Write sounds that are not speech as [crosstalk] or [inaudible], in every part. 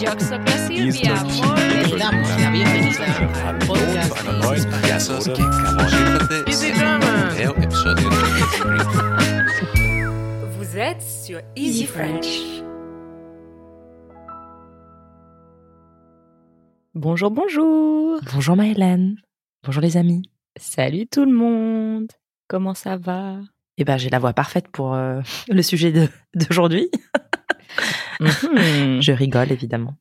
Damos la bienvenida al podcast neuen Easy Vous êtes sur Easy French. Bonjour, bonjour. Bonjour Maëlène. Bonjour les amis. Salut tout le monde. Comment ça va? Eh ben, j'ai la voix parfaite pour euh, [laughs] le sujet de- d'aujourd'hui. Mhm. [laughs] Je rigole évidemment.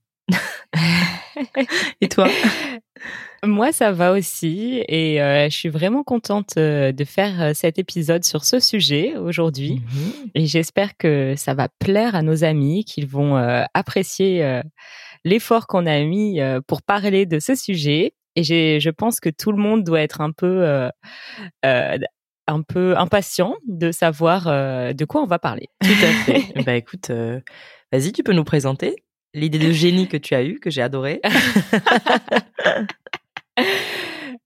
Et toi? [laughs] Moi, ça va aussi et euh, je suis vraiment contente euh, de faire euh, cet épisode sur ce sujet aujourd'hui. Mhm. Et j'espère que ça va plaire à nos amis, qu'ils vont euh, apprécier euh, l'effort qu'on a mis euh, pour parler de ce sujet. Et je pense que tout le monde doit être un peu, euh, euh, un peu impatient de savoir euh, de quoi on va parler. Tout à fait. [laughs] bah écoute, euh, vas-y, tu peux nous présenter l'idée de génie que tu as eue, que j'ai adorée. [laughs]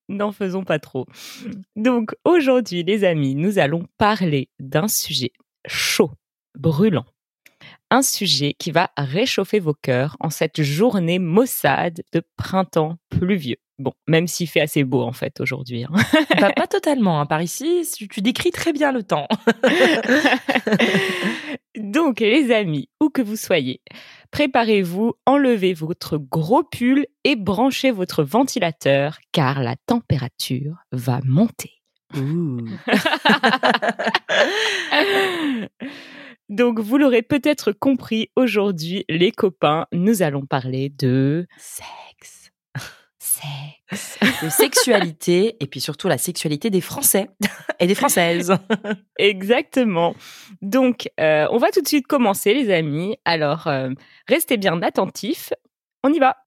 N'en faisons pas trop. Donc aujourd'hui, les amis, nous allons parler d'un sujet chaud, brûlant. Un sujet qui va réchauffer vos cœurs en cette journée maussade de printemps pluvieux. Bon, même s'il fait assez beau en fait aujourd'hui. hein. Bah, pas [laughs] totalement. hein. Par ici, tu, tu décris très bien le temps. [laughs] Donc, les amis, où que vous soyez, préparez-vous, enlevez votre gros pull et branchez votre ventilateur car la température va monter. [laughs] Donc, vous l'aurez peut-être compris, aujourd'hui, les copains, nous allons parler de Sexe. [laughs] sexe. [laughs] De sexualité et puis surtout la sexualité des Français [laughs] et des Françaises. Exactement. Donc, euh, on va tout de suite commencer, les amis. Alors, euh, restez bien attentifs. On y va.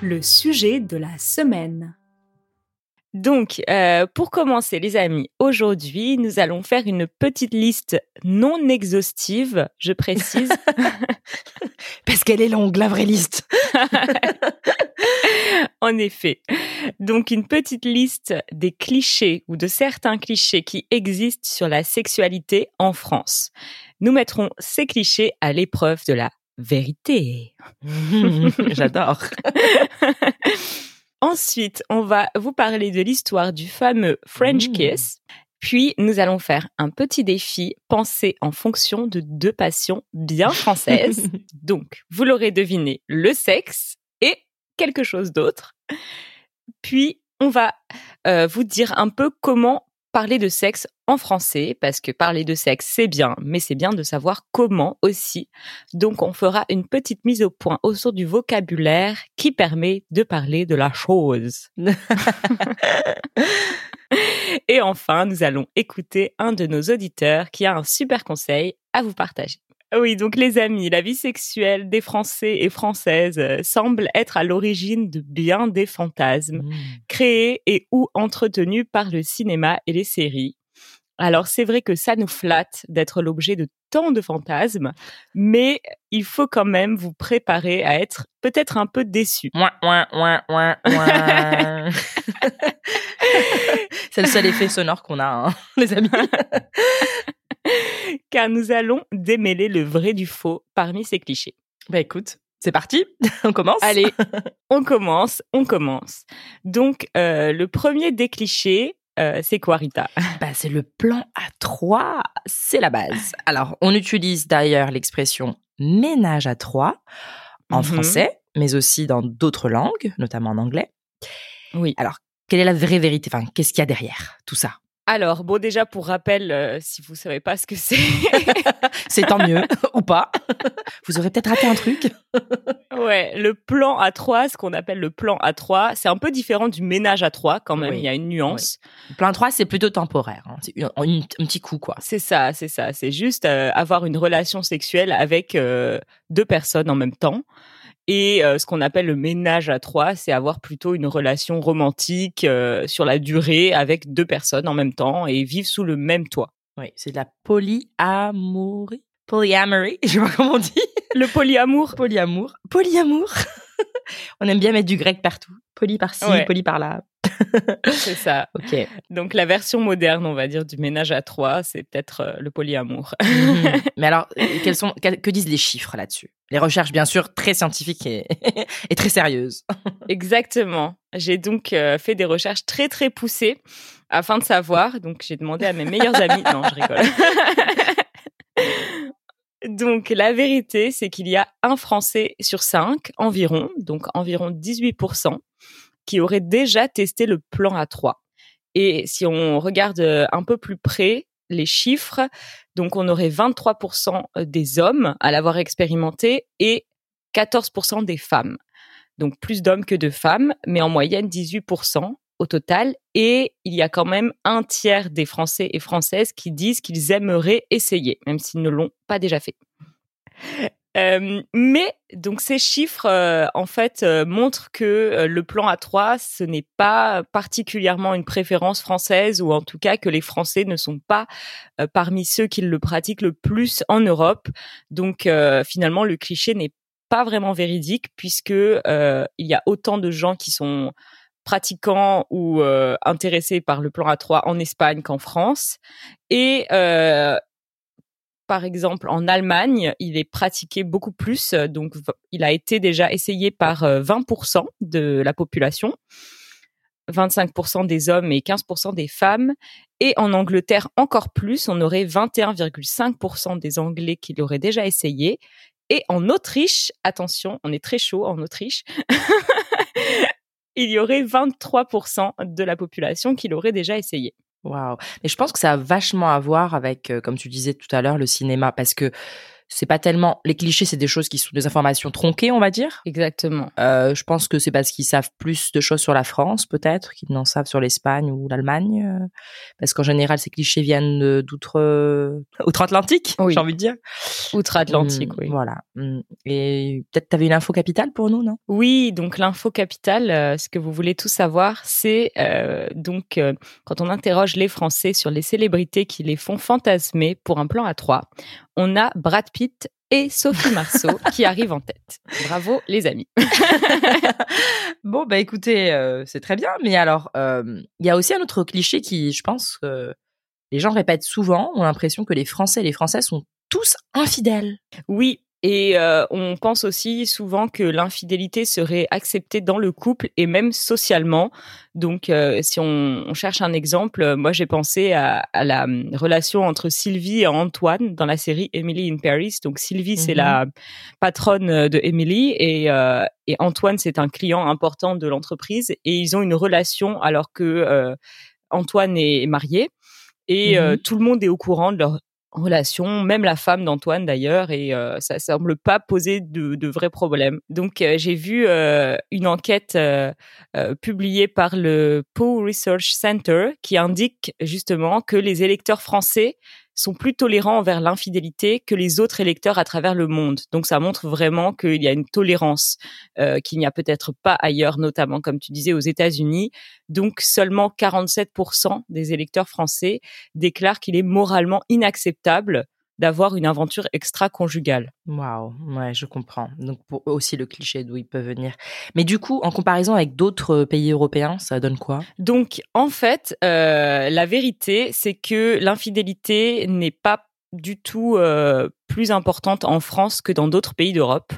Le sujet de la semaine. Donc, euh, pour commencer, les amis, aujourd'hui, nous allons faire une petite liste non exhaustive, je précise. [laughs] Parce qu'elle est longue, la vraie liste. [laughs] en effet. Donc, une petite liste des clichés ou de certains clichés qui existent sur la sexualité en France. Nous mettrons ces clichés à l'épreuve de la vérité. [laughs] J'adore. Ensuite, on va vous parler de l'histoire du fameux French Mmh. Kiss. Puis, nous allons faire un petit défi pensé en fonction de deux passions bien françaises. [laughs] Donc, vous l'aurez deviné, le sexe et quelque chose d'autre. Puis, on va euh, vous dire un peu comment parler de sexe en français, parce que parler de sexe, c'est bien, mais c'est bien de savoir comment aussi. Donc, on fera une petite mise au point autour du vocabulaire qui permet de parler de la chose. [laughs] Et enfin, nous allons écouter un de nos auditeurs qui a un super conseil à vous partager. Oui, donc les amis, la vie sexuelle des Français et Françaises euh, semble être à l'origine de bien des fantasmes Mmh. créés et ou entretenus par le cinéma et les séries. Alors c'est vrai que ça nous flatte d'être l'objet de tant de fantasmes, mais il faut quand même vous préparer à être peut-être un peu déçu. Ouin, ouin, ouin, ouin, ouin. [laughs] C'est le seul effet sonore qu'on a, hein, [laughs] les amis. [laughs] [laughs] car nous allons démêler le vrai du faux parmi ces clichés. Bah écoute, c'est parti, [laughs] on commence. Allez, [laughs] on commence, on commence. Donc, euh, le premier des clichés, euh, c'est quoi, Rita? Bah, c'est le plan à trois, c'est la base. Alors, on utilise d'ailleurs l'expression ménage à trois en Mhm. français, mais aussi dans d'autres langues, notamment en anglais. Oui. Alors, quelle est la vraie vérité? Enfin, qu'est-ce qu'il y a derrière tout ça? Alors, bon, déjà, pour rappel, euh, si vous savez pas ce que c'est, [laughs] C'est tant mieux, [laughs] ou pas. Vous aurez peut-être raté un truc. ouais, le plan à trois, ce qu'on appelle le plan à trois, c'est un peu différent du ménage à trois, quand même, Oui. il y a une nuance. Plan 3, c'est plutôt temporaire. hein. C'est un, un- un petit coup, quoi. C'est ça, c'est ça. C'est juste euh, avoir une relation sexuelle avec euh, deux personnes en même temps. Et euh, ce qu'on appelle le ménage à trois, c'est avoir plutôt une relation romantique euh, sur la durée avec deux personnes en même temps et vivre sous le même toit. Oui, c'est de la polyamorie. Polyamory, [laughs] je sais pas comment on dit. Le polyamour. Polyamour. Polyamour. [laughs] on aime bien mettre du grec partout. Poly par-ci, Ouais. poly par-là. C'est ça. [laughs] Ok. Donc la version moderne, on va dire, du ménage à trois, c'est peut-être euh, le polyamour. Mhm. [laughs] Mais alors, euh, quels sont, que, que disent les chiffres là-dessus? Les recherches, bien sûr, très scientifiques et, [laughs] et très sérieuses. Exactement. J'ai donc euh, fait des recherches très très poussées afin de savoir. Donc j'ai demandé à mes meilleurs amis. Non, je rigole. donc la vérité, c'est qu'il y a un Français sur cinq environ, donc environ 18%, qui aurait déjà testé le plan A3. Et si on regarde euh, un peu plus près les chiffres, donc on aurait 23% des hommes à l'avoir expérimenté et 14% des femmes. Donc plus d'hommes que de femmes, mais en moyenne 18% au total. Et il y a quand même un tiers des Français et Françaises qui disent qu'ils aimeraient essayer, même s'ils ne l'ont pas déjà fait. Euh, mais donc ces chiffres euh, en fait euh, montrent que euh, le plan A3 ce n'est pas particulièrement une préférence française ou en tout cas que les Français ne sont pas euh, parmi ceux qui le pratiquent le plus en Europe. Donc finalement le cliché n'est pas vraiment véridique puisque il y a autant de gens qui sont pratiquants ou euh, intéressés par le plan A3 en Espagne qu'en France et euh, par exemple, en Allemagne, il est pratiqué beaucoup plus. euh, Donc, il a été déjà essayé par euh, 20% de la population, 25% des hommes et 15% des femmes. Et en Angleterre, encore plus, on aurait 21,5% des Anglais qui l'auraient déjà essayé. Et en Autriche, attention, on est très chaud en Autriche, [laughs] il y aurait 23% de la population qui l'aurait déjà essayé. Mais je pense que ça a vachement à voir avec, euh, comme tu disais tout à l'heure, le cinéma, parce que c'est pas tellement les clichés, c'est des choses qui sont des informations tronquées, on va dire. Exactement. Euh, je pense que c'est parce qu'ils savent plus de choses sur la France, peut-être, qu'ils n'en savent sur l'Espagne ou l'Allemagne, euh, parce qu'en général, ces clichés viennent d'outre, euh, outre-Atlantique, Oui. j'ai envie de dire. Outre-Atlantique, Hum, oui. Voilà. Hum. Et peut-être t'avais une info capitale pour nous, non? Oui, donc l'info capitale, euh, ce que vous voulez tout savoir, c'est euh, donc quand on interroge les Français sur les célébrités qui les font fantasmer pour un plan à trois, on a Brad Pitt et Sophie Marceau [laughs] qui arrivent en tête. Bravo les amis. [laughs] bon, bah écoutez, euh, c'est très bien. Mais alors, euh, il y a aussi un autre cliché qui, je pense, que les gens répètent souvent, ont l'impression que les Français et les Françaises sont tous infidèles. Oui. Et euh, on pense aussi souvent que l'infidélité serait acceptée dans le couple et même socialement. Donc, euh, si on, on cherche un exemple, euh, moi j'ai pensé à, à la hum, relation entre Sylvie et Antoine dans la série Emily in Paris. Donc, Sylvie c'est Mhm. la patronne euh, de Emily et, euh, et Antoine c'est un client important de l'entreprise et ils ont une relation alors que Antoine est marié et euh, Mhm. tout le monde est au courant de leur relation, même la femme d'Antoine d'ailleurs, et euh, ça semble pas poser de, de vrais problèmes. Donc euh, j'ai vu euh, une enquête euh, euh, publiée par le Pew Research Center qui indique justement que les électeurs français sont plus tolérants envers l'infidélité que les autres électeurs à travers le monde. Donc ça montre vraiment qu'il y a une tolérance euh, qu'il n'y a peut-être pas ailleurs, notamment comme tu disais aux États-Unis. Donc seulement 47% des électeurs français déclarent qu'il est moralement inacceptable d'avoir une aventure extra-conjugale. Waouh, ouais, je comprends. Donc pour eux aussi le cliché d'où ils peuvent venir. Mais du coup, en comparaison avec d'autres pays européens, ça donne quoi? Donc, en fait, euh, la vérité, c'est que l'infidélité n'est pas du tout euh, plus importante en France que dans d'autres pays d'Europe.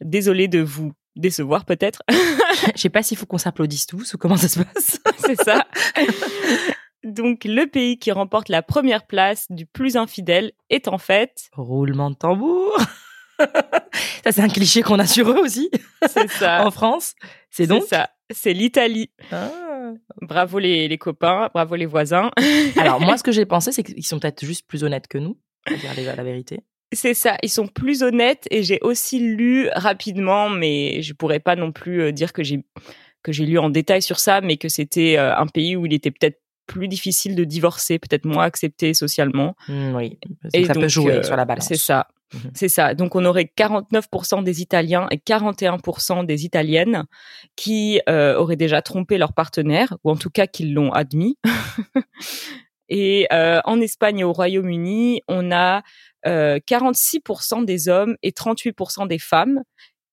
Désolée de vous décevoir peut-être, [laughs] Je sais pas s'il faut qu'on s'applaudisse tous ou comment ça se passe. [laughs] c'est ça. [laughs] Donc, le pays qui remporte la première place du plus infidèle est en fait, Roulement de tambour. [laughs] ça c'est un cliché qu'on a sur eux aussi c'est ça, [laughs] en France. C'est c'est donc ça, c'est l'Italie. Ah. Bravo les, les copains, bravo les voisins. [laughs] Alors moi, ce que j'ai pensé, c'est qu'ils sont peut-être juste plus honnêtes que nous, pour dire la vérité. C'est ça, ils sont plus honnêtes et j'ai aussi lu rapidement, mais je pourrais pas non plus euh, dire que j'ai que j'ai lu en détail sur ça, mais que c'était euh, un pays où il était peut-être plus difficile de divorcer, peut-être moins accepté socialement. Hmm, oui, Et ça peut jouer euh, sur la balance. C'est ça. Mhm. C'est ça. Donc on aurait 49% des Italiens et 41% des Italiennes qui euh, auraient déjà trompé leur partenaire, ou en tout cas qui l'ont admis. [laughs] et euh, en Espagne et au Royaume-Uni, on a euh, 46% des hommes et 38% des femmes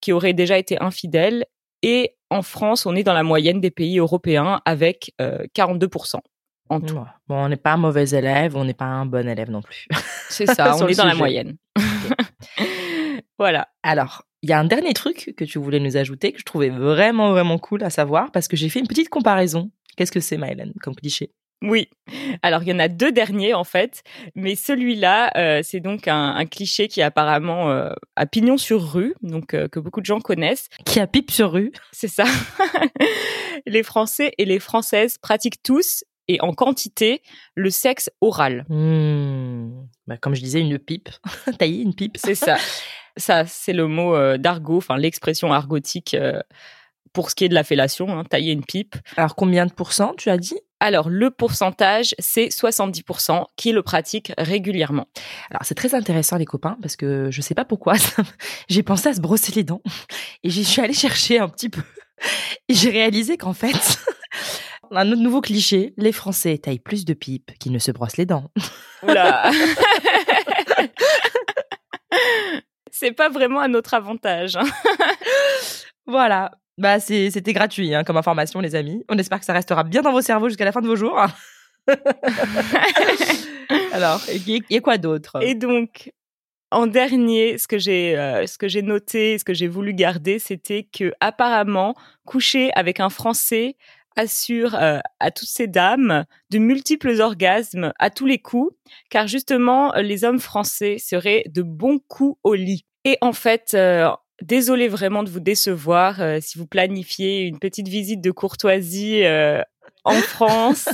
qui auraient déjà été infidèles. Et en France, on est dans la moyenne des pays européens avec euh, 42% en tout. Ouais. Bon, on n'est pas un mauvais élève, on n'est pas un bon élève non plus. [laughs] C'est ça, [laughs] on est dans la moyenne. [laughs] voilà. Alors, il y a un dernier truc que tu voulais nous ajouter que je trouvais vraiment, vraiment cool à savoir parce que j'ai fait une petite comparaison. Qu'est-ce que c'est, Mylène, comme cliché? Oui. Alors, il y en a deux derniers, en fait. Mais celui-là, euh, c'est donc un, un cliché qui est apparemment euh, à pignon sur rue, donc euh, que beaucoup de gens connaissent. Qui a pipe sur rue? C'est ça. les Français et les Françaises pratiquent tous, et en quantité, le sexe oral. Hmm. Bah, Comme je disais, une pipe. [laughs] Tailler une pipe. C'est ça. Ça, c'est le mot euh, d'argot, enfin l'expression argotique euh, pour ce qui est de la fellation, hein, tailler une pipe. Alors, combien de pourcents, tu as dit? Alors, le pourcentage, c'est 70% qui le pratiquent régulièrement. Alors, c'est très intéressant, les copains, parce que je sais pas pourquoi, [laughs] j'ai pensé à se brosser les dents. [laughs] Et j'y suis allée chercher un petit peu. Et j'ai réalisé qu'en fait, un autre nouveau cliché, les Français taillent plus de pipes qu'ils ne se brossent les dents. Oula [laughs] C'est pas vraiment à notre avantage. hein. [laughs] Voilà. Bah, c'est- c'était gratuit hein, comme information, les amis. On espère que ça restera bien dans vos cerveaux jusqu'à la fin de vos jours. [laughs] Alors, il y a quoi d'autre? Et donc, en dernier, ce que j'ai, euh, ce que j'ai noté, ce que j'ai voulu garder, c'était que apparemment, coucher avec un Français assure euh, à toutes ces dames de multiples orgasmes à tous les coups, car justement, euh, les hommes français seraient de bons coups au lit. Et en fait, euh, désolé vraiment de vous décevoir euh, si vous planifiez une petite visite de courtoisie euh, en France.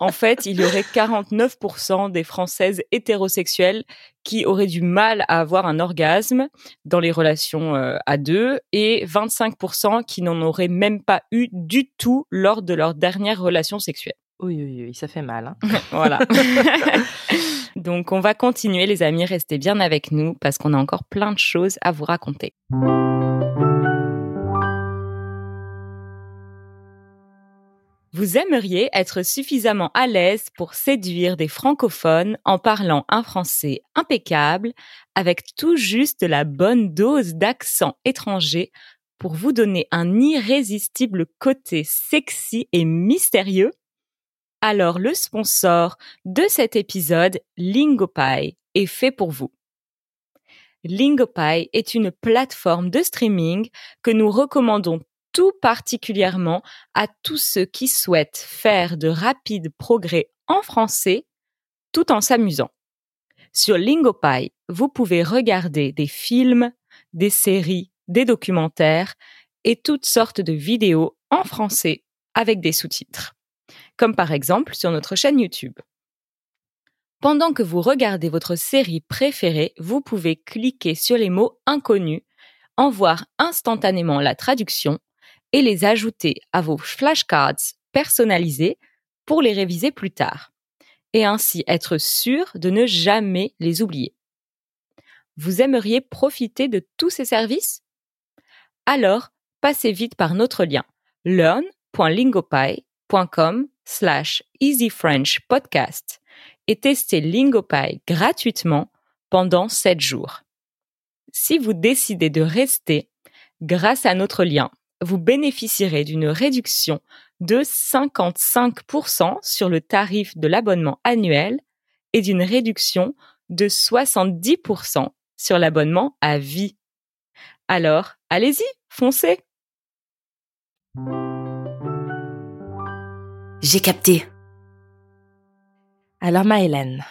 en fait, il y aurait 49% des Françaises hétérosexuelles qui auraient du mal à avoir un orgasme dans les relations euh, à deux et 25% qui n'en auraient même pas eu du tout lors de leur dernière relation sexuelle. Oui, oui, oui, ça fait mal. hein. [laughs] Voilà. [laughs] Donc on va continuer les amis, restez bien avec nous parce qu'on a encore plein de choses à vous raconter. Vous aimeriez être suffisamment à l'aise pour séduire des francophones en parlant un français impeccable avec tout juste la bonne dose d'accent étranger pour vous donner un irrésistible côté sexy et mystérieux? Alors le sponsor de cet épisode, Lingopie, est fait pour vous. Lingopie est une plateforme de streaming que nous recommandons tout particulièrement à tous ceux qui souhaitent faire de rapides progrès en français tout en s'amusant. Sur Lingopie, vous pouvez regarder des films, des séries, des documentaires et toutes sortes de vidéos en français avec des sous-titres, comme par exemple sur notre chaîne YouTube. Pendant que vous regardez votre série préférée, vous pouvez cliquer sur les mots inconnus, en voir instantanément la traduction et les ajouter à vos flashcards personnalisés pour les réviser plus tard, et ainsi être sûr de ne jamais les oublier. Vous aimeriez profiter de tous ces services? Alors, passez vite par notre lien learn.lingopie.com slash easyfrenchpodcast et testez Lingopie gratuitement pendant 7 jours. Si vous décidez de rester, grâce à notre lien, vous bénéficierez d'une réduction de 55% sur le tarif de l'abonnement annuel et d'une réduction de 70% sur l'abonnement à vie. Alors, allez-y, foncez J'ai capté. Alors, Maëlène,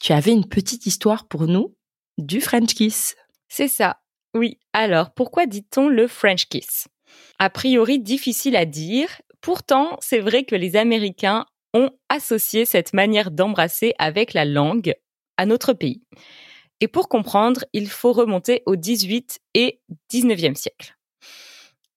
tu avais une petite histoire pour nous du French Kiss. C'est ça. Oui. Alors, pourquoi dit-on le French kiss? A priori, difficile à dire. Pourtant, c'est vrai que les Américains ont associé cette manière d'embrasser avec la langue à notre pays. Et pour comprendre, il faut remonter au 18 et 19e siècle.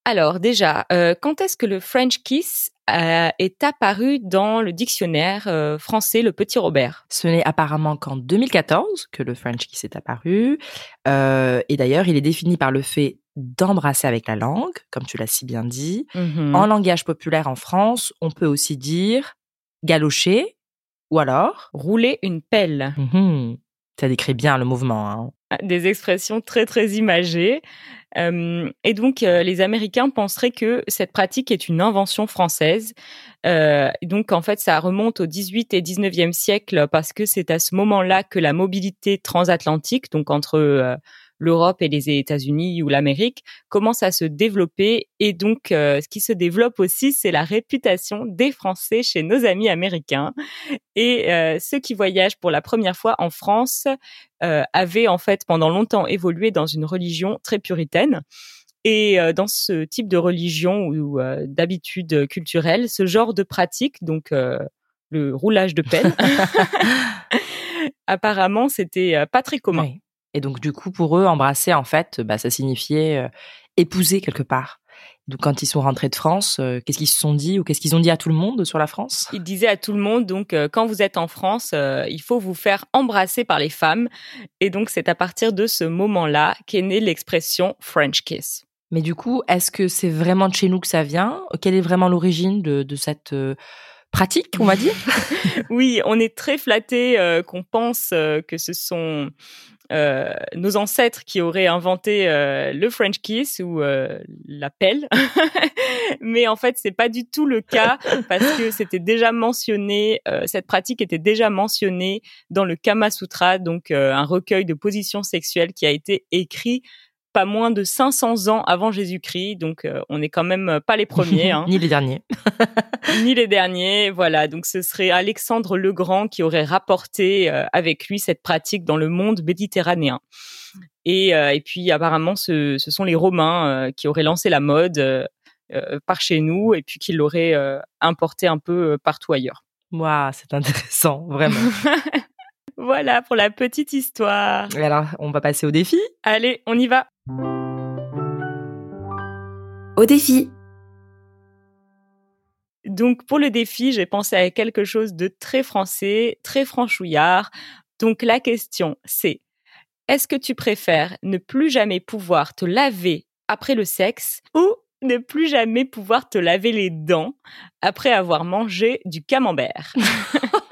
Alors déjà, euh, quand est-ce que le French kiss euh, est apparu dans le dictionnaire euh, français Le Petit Robert? Ce n'est apparemment qu'en 2014 que le French Kiss est apparu. Et d'ailleurs, il est défini par le fait d'embrasser avec la langue, comme tu l'as si bien dit. Mhm. En langage populaire en France, on peut aussi dire galocher ou alors. Rouler une pelle. Mhm. Ça décrit bien le mouvement. hein. des expressions très très imagées. Euh, et donc, euh, les Américains penseraient que cette pratique est une invention française. Euh, donc, en fait, ça remonte au 18 et 19e siècle parce que c'est à ce moment-là que la mobilité transatlantique, donc entre euh, l'Europe et les États-Unis ou l'Amérique, commence à se développer. Et donc, euh, ce qui se développe aussi, c'est la réputation des Français chez nos amis américains. Et euh, ceux qui voyagent pour la première fois en France euh, avaient en fait pendant longtemps évolué dans une religion très puritaine. Et dans ce type de religion ou d'habitude culturelle, ce genre de pratique, donc le roulage de pelle, [laughs] [laughs] apparemment, c'était pas très commun. Oui. Et donc, du coup, pour eux, embrasser, en fait, bah, ça signifiait euh, épouser quelque part. Donc, quand ils sont rentrés de France, euh, qu'est-ce qu'ils se sont dit ou qu'est-ce qu'ils ont dit à tout le monde sur la France? Il disait à tout le monde, donc, euh, quand vous êtes en France, euh, il faut vous faire embrasser par les femmes. Et donc, c'est à partir de ce moment-là qu'est née l'expression French kiss. Mais du coup, est-ce que c'est vraiment de chez nous que ça vient? Quelle est vraiment l'origine de, de cette pratique, on va dire? [laughs] Oui, on est très flatté qu'on pense que ce sont euh, nos ancêtres qui auraient inventé euh, le French kiss ou euh, la pelle. [laughs] Mais en fait, c'est pas du tout le cas [laughs] parce que c'était déjà mentionné, euh, cette pratique était déjà mentionnée dans le Kama Sutra, donc euh, un recueil de positions sexuelles qui a été écrit pas moins de 500 ans avant Jésus-Christ, donc euh, on n'est quand même pas les premiers. Hein [laughs] Ni les derniers. [laughs] ni les derniers. Voilà, donc ce serait Alexandre le Grand qui aurait rapporté euh, avec lui cette pratique dans le monde méditerranéen. Et, euh, et puis apparemment, ce, ce sont les Romains euh, qui auraient lancé la mode euh, euh, par chez nous et puis qui l'auraient euh, importé un peu euh, partout ailleurs. Waouh, c'est intéressant, vraiment. [laughs] voilà pour la petite histoire. Et alors, on va passer au défi? Allez, on y va. Au défi. Donc pour le défi, j'ai pensé à quelque chose de très français, très franchouillard. Donc la question, c'est est-ce que tu préfères ne plus jamais pouvoir te laver après le sexe ou ne plus jamais pouvoir te laver les dents après avoir mangé du camembert? [laughs]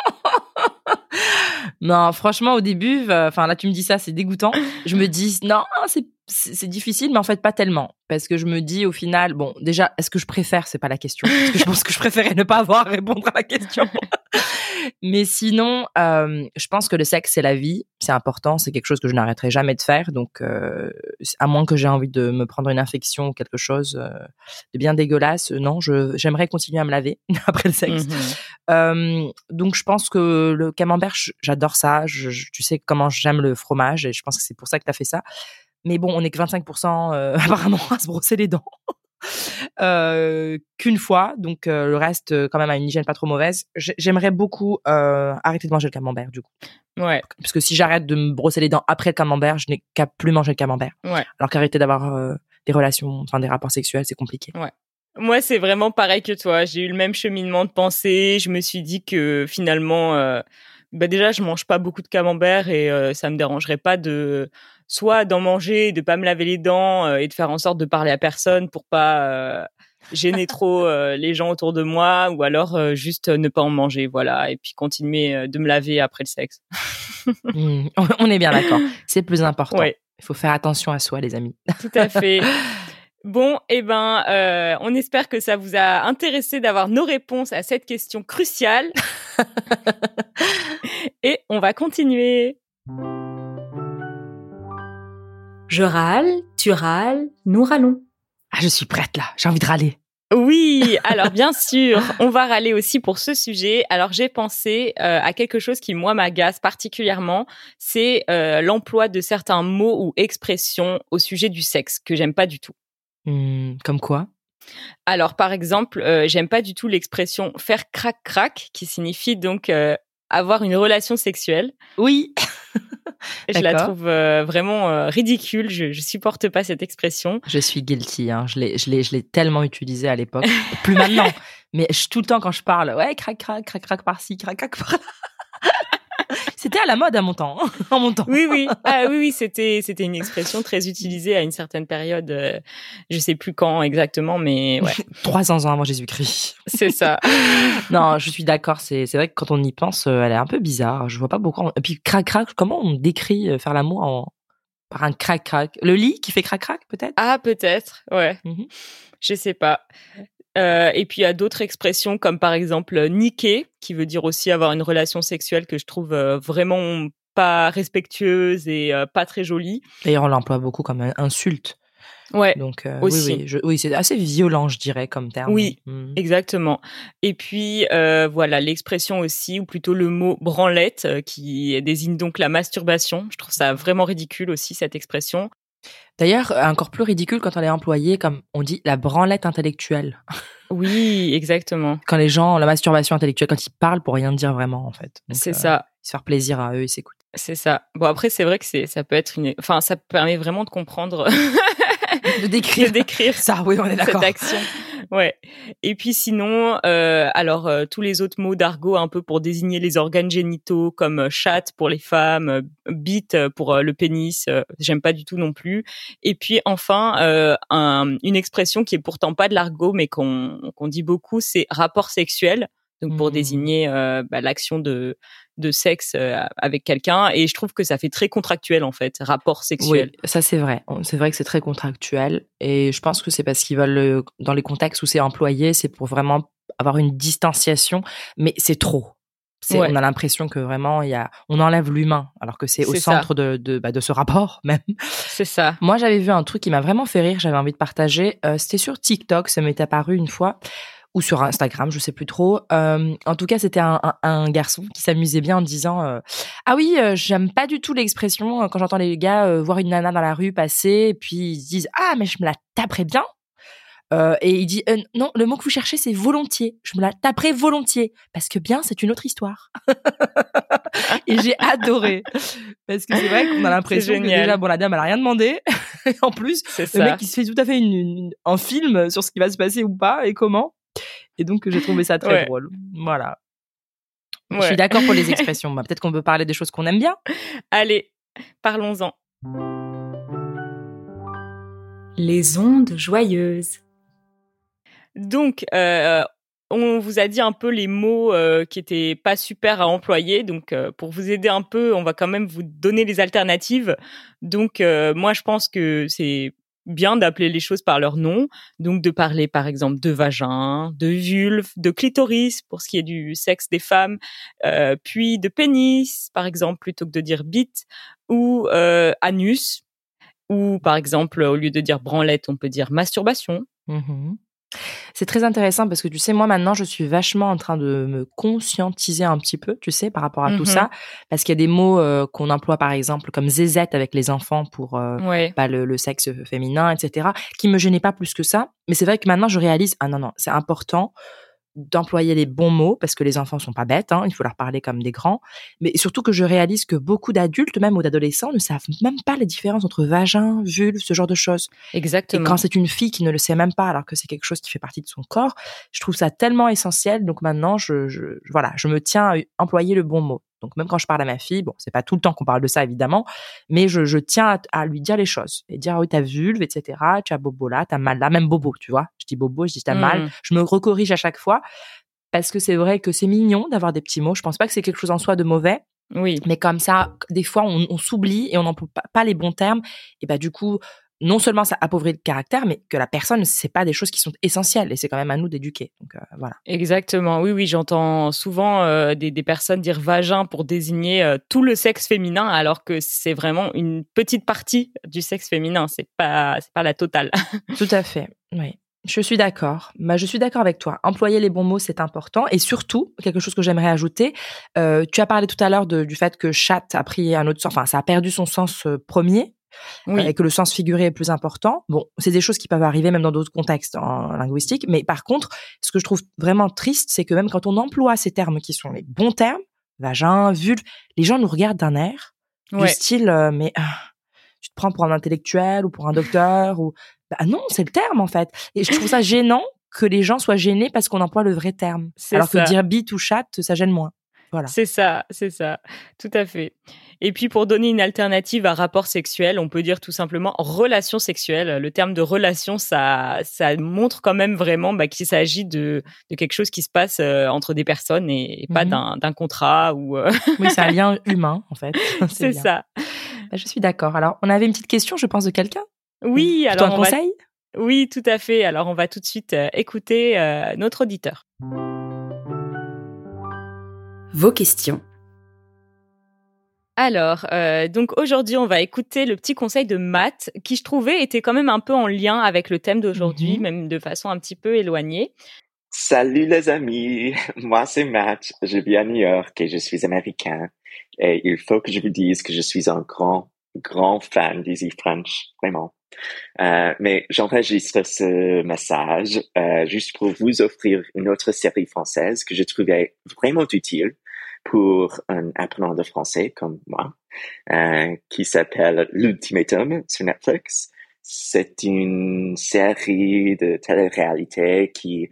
Non, franchement, au début, enfin là, tu me dis ça, c'est dégoûtant. Je me dis non, c'est c'est difficile, mais en fait pas tellement, parce que je me dis au final, bon, déjà, est-ce que je préfère, c'est pas la question, parce que je pense que je préférais ne pas avoir à répondre à la question. [laughs] mais sinon, euh, je pense que le sexe c'est la vie, c'est important, c'est quelque chose que je n'arrêterai jamais de faire, donc euh, à moins que j'ai envie de me prendre une infection ou quelque chose euh, de bien dégueulasse, non, je j'aimerais continuer à me laver [laughs] après le sexe. Mhm. Euh, donc je pense que le camembert, j'adore ça. Je, je- tu sais comment j'aime le fromage et je pense que c'est pour ça que tu as fait ça. Mais bon, on est que 25% euh, [laughs] apparemment à se brosser les dents. [laughs] Euh, qu'une fois, donc euh, le reste euh, quand même a une hygiène pas trop mauvaise. J'ai- J'aimerais beaucoup arrêter de manger le camembert du coup, Ouais, parce que si j'arrête de me brosser les dents après le camembert, je n'ai qu'à plus manger le camembert. ouais. Alors qu'arrêter d'avoir des relations, enfin des rapports sexuels, c'est compliqué. Moi, c'est vraiment pareil que toi. J'ai eu le même cheminement de pensée. Je me suis dit que finalement, bah déjà, je mange pas beaucoup de camembert et ça me dérangerait pas de soit d'en manger, de pas me laver les dents euh, et de faire en sorte de parler à personne pour pas euh, gêner trop euh, les gens autour de moi, ou alors juste ne pas en manger, voilà, et puis continuer de me laver après le sexe. Hmm, [laughs] on- est bien d'accord. C'est le plus important. Ouais. Il faut faire attention à soi, les amis. Tout à fait. [laughs] Bon, eh ben, euh, on espère que ça vous a intéressé d'avoir nos réponses à cette question cruciale. [laughs] Et on va continuer. Je râle, tu râles, nous râlons. Ah, je suis prête là. J'ai envie de râler. Oui, [laughs] alors bien sûr, on va râler aussi pour ce sujet. Alors j'ai pensé euh, à quelque chose qui moi m'agace particulièrement, c'est euh, l'emploi de certains mots ou expressions au sujet du sexe que j'aime pas du tout. Hmm, comme quoi? Alors, par exemple, euh, j'aime pas du tout l'expression faire crac crac, qui signifie donc euh, avoir une relation sexuelle. Oui. Je la trouve euh, vraiment euh, ridicule. Je, je supporte pas cette expression. Je suis guilty. Hein. Je l'ai, je l'ai, je l'ai tellement utilisé à l'époque. Plus maintenant. [laughs] Mais je, tout le temps quand je parle, ouais, crac, crac, crac, crac par-ci, crac, crac par-là. C'était à la mode à mon temps. hein, [laughs] en mon temps. Oui, oui, ah, oui, oui, c'était c'était une expression très utilisée à une certaine période. euh, je sais plus quand exactement, mais ouais, [laughs] 300 ans avant Jésus-Christ. c'est ça. [laughs] Non, je suis d'accord. C'est, c'est vrai que quand on y pense, euh, elle est un peu bizarre. Je vois pas beaucoup. Et puis, crac, crac, comment on décrit euh, faire l'amour en, par un crac-crac. Le lit qui fait crac-crac, peut-être? Ah, peut-être, ouais. Mhm. Je sais pas. Euh, et puis il y a d'autres expressions comme par exemple euh, niquer, qui veut dire aussi avoir une relation sexuelle que je trouve euh, vraiment pas respectueuse et euh, pas très jolie. D'ailleurs, on l'emploie beaucoup comme insulte. Ouais, Donc, Aussi. oui, oui, je- oui c'est assez violent, je dirais, comme terme. Oui. Mhm. exactement. Et puis voilà l'expression aussi, ou plutôt le mot branlette, qui désigne donc la masturbation. Je trouve ça vraiment ridicule aussi cette expression. D'ailleurs, encore plus ridicule quand on est employé, comme on dit, la branlette intellectuelle. Oui, exactement. [laughs] Quand les gens, la masturbation intellectuelle, quand ils parlent pour rien dire vraiment, en fait. C'est euh, ça. Se faire plaisir à eux et s'écouter. C'est ça. Bon après c'est vrai que c'est ça peut être une enfin ça permet vraiment de comprendre De [laughs] de décrire décrire ça, oui, on est cette d'accord. action. Ouais. Et puis sinon, euh, alors euh, tous les autres mots d'argot un peu pour désigner les organes génitaux comme euh, chatte pour les femmes, euh, bite pour euh, le pénis, j'aime pas du tout non plus. Et puis enfin un- une expression qui est pourtant pas de l'argot mais qu'on qu'on dit beaucoup, c'est rapport sexuel. Donc pour Mhm. désigner euh, bah, l'action de de sexe euh, avec quelqu'un et je trouve que ça fait très contractuel en fait, rapport sexuel. Oui, ça c'est vrai. C'est vrai que c'est très contractuel et je pense que c'est parce qu'ils veulent, euh, dans les contextes où c'est employé, c'est pour vraiment avoir une distanciation, mais c'est trop. Ouais. On a l'impression que vraiment il y a, on enlève l'humain alors que c'est au ça. centre de de, bah, de ce rapport [laughs] même. C'est ça. Moi j'avais vu un truc qui m'a vraiment fait rire, j'avais envie de partager. Euh, C'était sur TikTok, ça m'est apparu une fois ou sur Instagram, je sais plus trop. Euh, en tout cas, c'était un, un, un garçon qui s'amusait bien en disant euh, ah oui, euh, j'aime pas du tout l'expression quand j'entends les gars voir une nana dans la rue passer et puis ils se disent ah mais je me la taperais bien. Et il dit non, le mot que vous cherchez c'est volontiers. Je me la taperais volontiers parce que bien c'est une autre histoire. [laughs] et j'ai adoré parce que c'est vrai qu'on a l'impression que déjà bon la dame elle a rien demandé. [laughs] Et en plus le ça. mec il se fait tout à fait une, une- un film sur ce qui va se passer ou pas et comment. Et donc j'ai trouvé ça très Ouais. drôle. Voilà. Je suis d'accord pour les [laughs] expressions. Bah, Peut-être qu'on peut parler des choses qu'on aime bien. Allez, parlons-en. Les ondes joyeuses. Donc, euh, on vous a dit un peu les mots euh, qui étaient pas super à employer. Donc, euh, pour vous aider un peu, on va quand même vous donner les alternatives. Donc, euh, moi, je pense que c'est bien d'appeler les choses par leur nom. Donc, de parler, par exemple, de vagin, de vulve, de clitoris pour ce qui est du sexe des femmes, euh, puis de pénis, par exemple, plutôt que de dire bite, ou euh, anus, ou par exemple, au lieu de dire branlette, on peut dire masturbation. Mhm. C'est très intéressant parce que tu sais, moi maintenant, je suis vachement en train de me conscientiser un petit peu, tu sais, par rapport à tout Mhm. ça. Parce qu'il y a des mots euh, qu'on emploie, par exemple, comme zézette avec les enfants pour euh, Ouais. bah, le, le sexe féminin, etc., qui me gênaient pas plus que ça. Mais c'est vrai que maintenant, je réalise, ah non, non, c'est important d'employer les bons mots parce que les enfants sont pas bêtes, hein, il faut leur parler comme des grands. Mais surtout que je réalise que beaucoup d'adultes, même ou d'adolescents, ne savent même pas la différence entre vagin, vulve, ce genre de choses. Et Exactement. quand c'est une fille qui ne le sait même pas, alors que c'est quelque chose qui fait partie de son corps, je trouve ça tellement essentiel. Donc maintenant, je, je voilà, je me tiens à employer le bon mot. Donc même quand je parle à ma fille, bon, c'est pas tout le temps qu'on parle de ça évidemment, mais je, je tiens à, à lui dire les choses et dire ah oui t'as vulve, etc. Tu as bobo là, t'as mal là, même bobo, tu vois. Je dis bobo, je dis t'as mal. Mhm. Je me recorrige à chaque fois parce que c'est vrai que c'est mignon d'avoir des petits mots. Je pense pas que c'est quelque chose en soi de mauvais, Oui. mais comme ça, des fois, on, on s'oublie et on n'emploie pas, pas les bons termes. Et bah, du coup, non seulement ça appauvrit le caractère, mais que la personne ne sait pas des choses qui sont essentielles. Et c'est quand même à nous d'éduquer. Donc, euh, voilà. Exactement. Oui, oui, j'entends souvent euh, des, des personnes dire vagin pour désigner euh, tout le sexe féminin, alors que c'est vraiment une petite partie du sexe féminin. C'est pas, c'est pas la totale. [laughs] Tout à fait. Oui. Je suis d'accord. Bah, je suis d'accord avec toi. Employer les bons mots, c'est important. Et surtout, quelque chose que j'aimerais ajouter, euh, tu as parlé tout à l'heure de- du fait que chat a pris un autre sens, enfin, ça a perdu son sens euh, premier. Oui. et que le sens figuré est plus important. Bon, c'est des choses qui peuvent arriver même dans d'autres contextes en linguistique, mais par contre, ce que je trouve vraiment triste, c'est que même quand on emploie ces termes qui sont les bons termes, vagin, vulve, les gens nous regardent d'un air du Ouais. style euh, mais ah, tu te prends pour un intellectuel ou pour un docteur ou bah non, c'est le terme en fait. Et je trouve ça [laughs] gênant que les gens soient gênés parce qu'on emploie le vrai terme. Alors ça. que dire bite ou chatte, ça gêne moins. Voilà. C'est ça, c'est ça, tout à fait. Et puis pour donner une alternative à rapport sexuel, on peut dire tout simplement relation sexuelle. Le terme de relation, ça, ça montre quand même vraiment bah, qu'il s'agit de, de quelque chose qui se passe euh, entre des personnes et, et pas Mhm. d'un contrat ou. euh, Oui, c'est un lien [laughs] humain en fait. c'est ça. je suis d'accord. Alors, on avait une petite question, je pense, de quelqu'un. Oui, alors un on va- conseil? Oui, tout à fait. Alors, on va tout de suite euh, écouter euh, notre auditeur. Vos questions. Alors, euh, donc aujourd'hui, on va écouter le petit conseil de Matt, qui je trouvais était quand même un peu en lien avec le thème d'aujourd'hui, Mhm. même de façon un petit peu éloignée. Salut les amis, [laughs] moi c'est Matt, je vis à New York et je suis américain. Et il faut que je vous dise que je suis un grand, grand fan d'Easy French, vraiment. Euh, mais j'enregistre ce message euh, juste pour vous offrir une autre série française que je trouvais vraiment utile pour un apprenant de français comme moi, euh, qui s'appelle L'Ultimatum sur Netflix. C'est une série de télé-réalité qui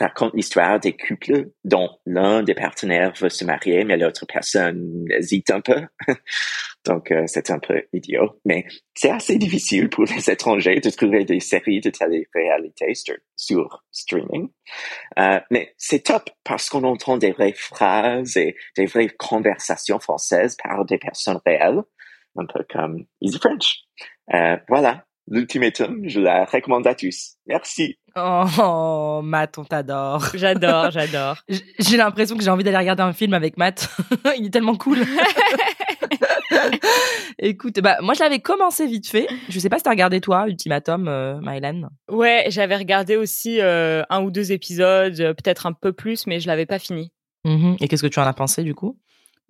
raconte l'histoire des couples dont l'un des partenaires veut se marier, mais l'autre personne hésite un peu. [laughs] Donc, euh, c'est un peu idiot. Mais c'est assez difficile pour les étrangers de trouver des séries de télé-réalité sur streaming. Euh, mais c'est top parce qu'on entend des vraies phrases et des vraies conversations françaises par des personnes réelles, un peu comme Easy French. Euh, voilà. L'ultimatum, je la recommande à tous. Merci. Oh, Matt, on t'adore. J'adore, [laughs] j'adore. J'ai l'impression que j'ai envie d'aller regarder un film avec Matt. [laughs] Il est tellement cool. [laughs] Écoute, bah moi je l'avais commencé vite fait. Je sais pas si t'as regardé toi, Ultimatum, euh, Mylène. Ouais, j'avais regardé aussi euh, un ou deux épisodes, euh, peut-être un peu plus, mais je l'avais pas fini. Mhm. Et qu'est-ce que tu en as pensé du coup?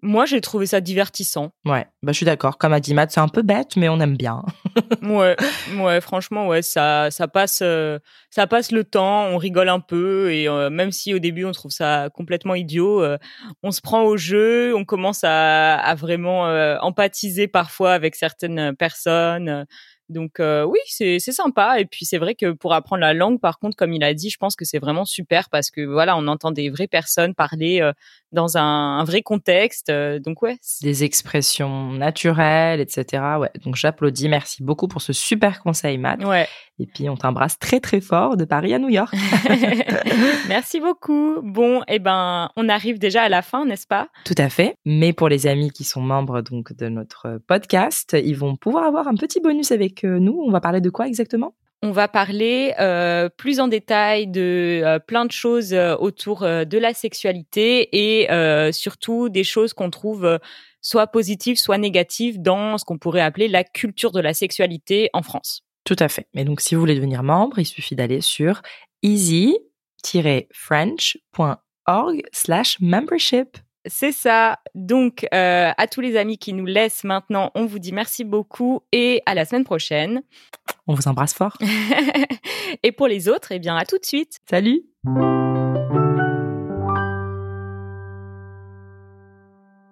Moi, j'ai trouvé ça divertissant. Ouais, bah je suis d'accord. Comme a dit Matt, c'est un peu bête, mais on aime bien. [laughs] Ouais, ouais, franchement, ouais, ça, ça passe, euh, ça passe le temps, on rigole un peu et euh, même si au début on trouve ça complètement idiot, euh, on se prend au jeu, on commence à, à vraiment empathiser parfois avec certaines personnes. Donc euh, oui, c'est c'est sympa et puis c'est vrai que pour apprendre la langue, par contre, comme il a dit, je pense que c'est vraiment super parce que voilà, on entend des vraies personnes parler euh, dans un, un vrai contexte. euh, donc ouais, Des expressions naturelles, etc. Ouais, donc j'applaudis. Merci beaucoup pour ce super conseil, Matt. ouais. Et puis on t'embrasse très très fort de Paris à New York. [laughs] Merci beaucoup. Bon, eh ben, on arrive déjà à la fin, n'est-ce pas? Tout à fait. Mais pour les amis qui sont membres donc de notre podcast, ils vont pouvoir avoir un petit bonus avec euh, nous. On va parler de quoi exactement? On va parler euh, plus en détail de euh, plein de choses euh, autour de la sexualité et surtout des choses qu'on trouve soit positives, soit négatives dans ce qu'on pourrait appeler la culture de la sexualité en France. Tout à fait. Et donc si vous voulez devenir membre, il suffit d'aller sur easy-french.org slash membership. C'est ça. Donc, euh, à tous les amis qui nous laissent maintenant, on vous dit merci beaucoup et à la semaine prochaine. On vous embrasse fort. [laughs] et pour les autres, eh bien, à tout de suite. Salut